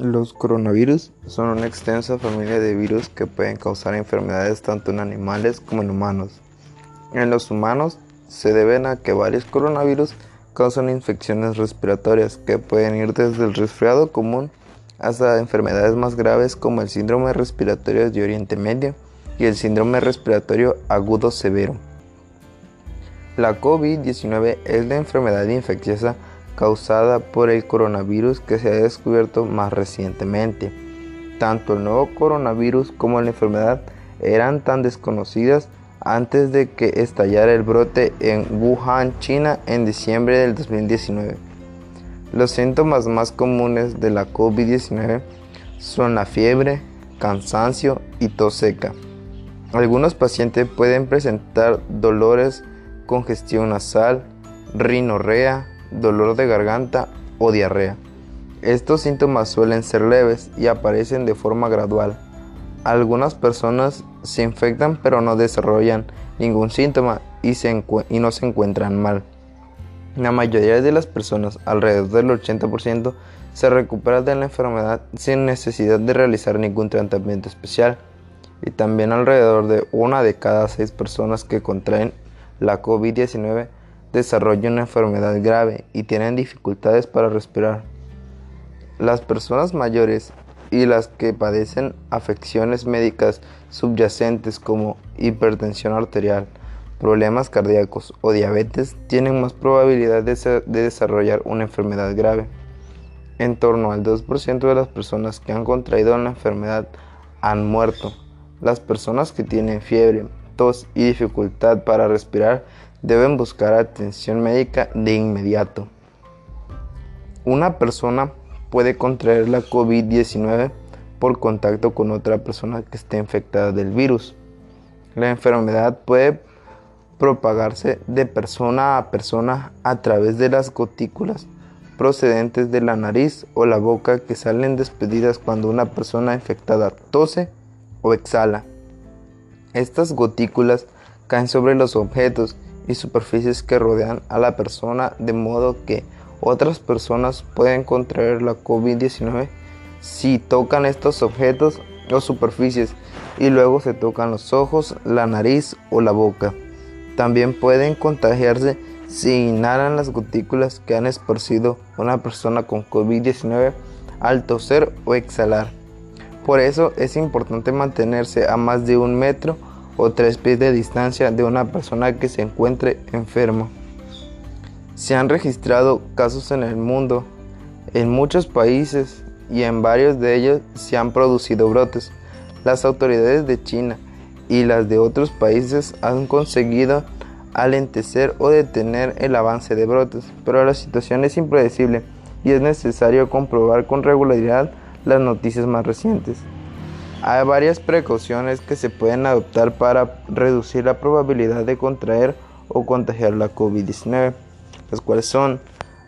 Los coronavirus son una extensa familia de virus que pueden causar enfermedades tanto en animales como en humanos. En los humanos se deben a que varios coronavirus causan infecciones respiratorias que pueden ir desde el resfriado común hasta enfermedades más graves como el síndrome respiratorio de Oriente Medio y el síndrome respiratorio agudo severo. La COVID-19 es la enfermedad infecciosa causada por el coronavirus que se ha descubierto más recientemente. Tanto el nuevo coronavirus como la enfermedad eran tan desconocidas antes de que estallara el brote en Wuhan, China, en diciembre del 2019. Los síntomas más comunes de la COVID-19 son la fiebre, cansancio y tos seca. Algunos pacientes pueden presentar dolores, congestión nasal, rinorrea, dolor de garganta o diarrea. Estos síntomas suelen ser leves y aparecen de forma gradual. Algunas personas se infectan pero no desarrollan ningún síntoma y, no se encuentran mal. La mayoría de las personas, alrededor del 80%, se recupera de la enfermedad sin necesidad de realizar ningún tratamiento especial. Y también alrededor de una de cada seis personas que contraen la COVID-19 desarrollan una enfermedad grave y tienen dificultades para respirar. Las personas mayores y las que padecen afecciones médicas subyacentes como hipertensión arterial, problemas cardíacos o diabetes tienen más probabilidad de, desarrollar una enfermedad grave. En torno al 2% de las personas que han contraído la enfermedad han muerto. Las personas que tienen fiebre, tos y dificultad para respirar deben buscar atención médica de inmediato. Una persona puede contraer la COVID-19 por contacto con otra persona que esté infectada del virus. La enfermedad puede propagarse de persona a persona a través de las gotículas procedentes de la nariz o la boca que salen despedidas cuando una persona infectada tose o exhala. Estas gotículas caen sobre los objetos y superficies que rodean a la persona de modo que otras personas pueden contraer la COVID-19 si tocan estos objetos o superficies y luego se tocan los ojos, la nariz o la boca. También pueden contagiarse si inhalan las gotículas que han esparcido una persona con COVID-19 al toser o exhalar. Por eso es importante mantenerse a más de un metro o tres pies de distancia de una persona que se encuentre enferma. Se han registrado casos en el mundo, en muchos países y en varios de ellos se han producido brotes. Las autoridades de China y las de otros países han conseguido alentecer o detener el avance de brotes, pero la situación es impredecible y es necesario comprobar con regularidad las noticias más recientes. Hay varias precauciones que se pueden adoptar para reducir la probabilidad de contraer o contagiar la COVID-19, las cuales son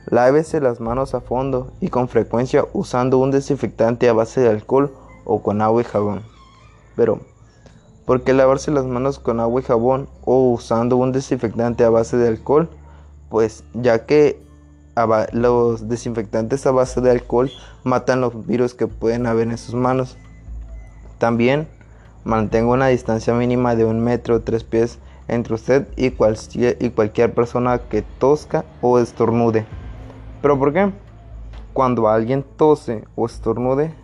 lávese las manos a fondo y con frecuencia usando un desinfectante a base de alcohol o con agua y jabón. Pero, ¿por qué lavarse las manos con agua y jabón o usando un desinfectante a base de alcohol? Pues ya que los desinfectantes a base de alcohol matan los virus que pueden haber en sus manos. También mantenga una distancia mínima de un metro o tres pies entre usted y, y cualquier persona que tosca o estornude. ¿Pero por qué? Cuando alguien tose o estornude,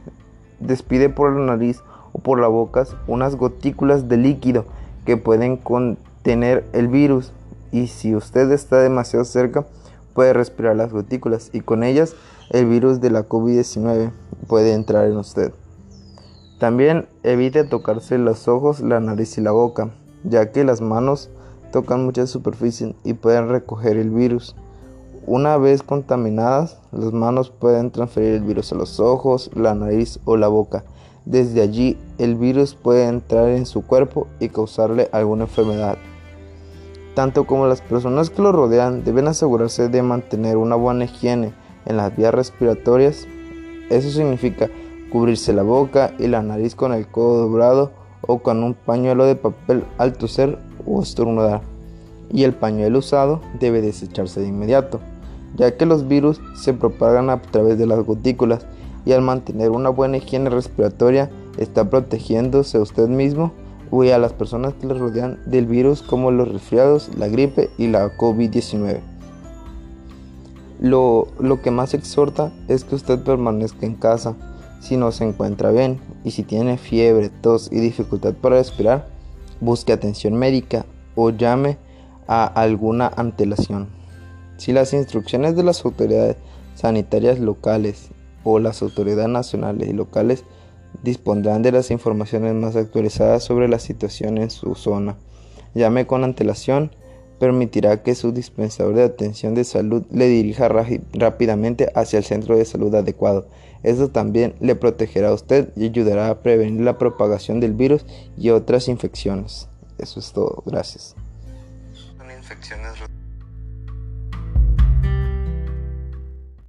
despide por la nariz o por la boca unas gotículas de líquido que pueden contener el virus y si usted está demasiado cerca puede respirar las gotículas y con ellas el virus de la COVID-19 puede entrar en usted. También evite tocarse los ojos, la nariz y la boca, ya que las manos tocan muchas superficies y pueden recoger el virus. Una vez contaminadas, las manos pueden transferir el virus a los ojos, la nariz o la boca. Desde allí, el virus puede entrar en su cuerpo y causarle alguna enfermedad. Tanto como las personas que lo rodean deben asegurarse de mantener una buena higiene en las vías respiratorias. Eso significa cubrirse la boca y la nariz con el codo doblado o con un pañuelo de papel al toser o estornudar. Y el pañuelo usado debe desecharse de inmediato, ya que los virus se propagan a través de las gotículas y al mantener una buena higiene respiratoria está protegiéndose a usted mismo y a las personas que le rodean del virus como los resfriados, la gripe y la COVID-19. Lo, lo, que más exhorta es que usted permanezca en casa si no se encuentra bien y si tiene fiebre, tos y dificultad para respirar, busque atención médica o llame a alguna antelación. Si las instrucciones de las autoridades sanitarias locales o las autoridades nacionales y locales dispondrán de las informaciones más actualizadas sobre la situación en su zona. Llame con antelación, permitirá que su dispensador de atención de salud le dirija rápidamente hacia el centro de salud adecuado. Esto también le protegerá a usted y ayudará a prevenir la propagación del virus y otras infecciones. Eso es todo. Gracias.